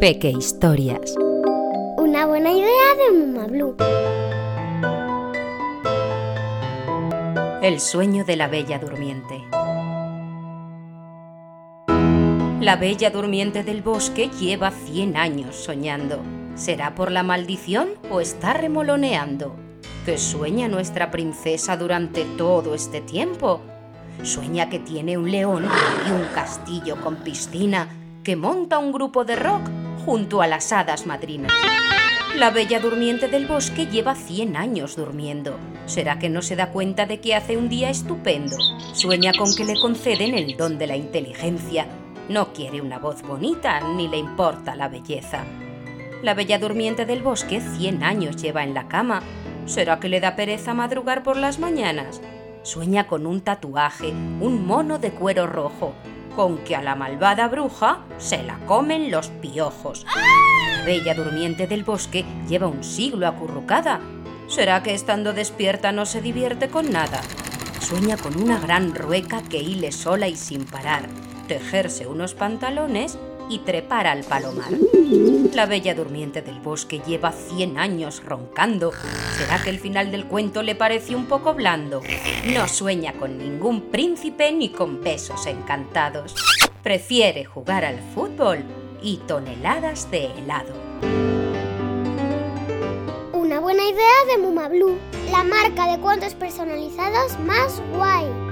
Peque Historias. Una buena idea de Muma Blue. El sueño de la bella durmiente. La bella durmiente del bosque lleva 100 años soñando. ¿Será por la maldición o está remoloneando? ¿Qué sueña nuestra princesa durante todo este tiempo? Sueña que tiene un león y un castillo con piscina, que monta un grupo de rock junto a las hadas madrinas. La bella durmiente del bosque lleva 100 años durmiendo. ¿Será que no se da cuenta de que hace un día estupendo? Sueña con que le conceden el don de la inteligencia. No quiere una voz bonita ni le importa la belleza. La bella durmiente del bosque 100 años lleva en la cama. ¿Será que le da pereza madrugar por las mañanas? Sueña con un tatuaje, un mono de cuero rojo, con que a la malvada bruja se la comen los piojos. La bella durmiente del bosque lleva un siglo acurrucada. ¿Será que estando despierta no se divierte con nada? Sueña con una gran rueca que hile sola y sin parar, tejerse unos pantalones y trepar al palomar. La bella durmiente del bosque lleva 100 años roncando. ¿Será que el final del cuento le parece un poco blando? No sueña con ningún príncipe ni con besos encantados. Prefiere jugar al fútbol y toneladas de helado. Una buena idea de Muma Blue, la marca de cuentos personalizados más guay.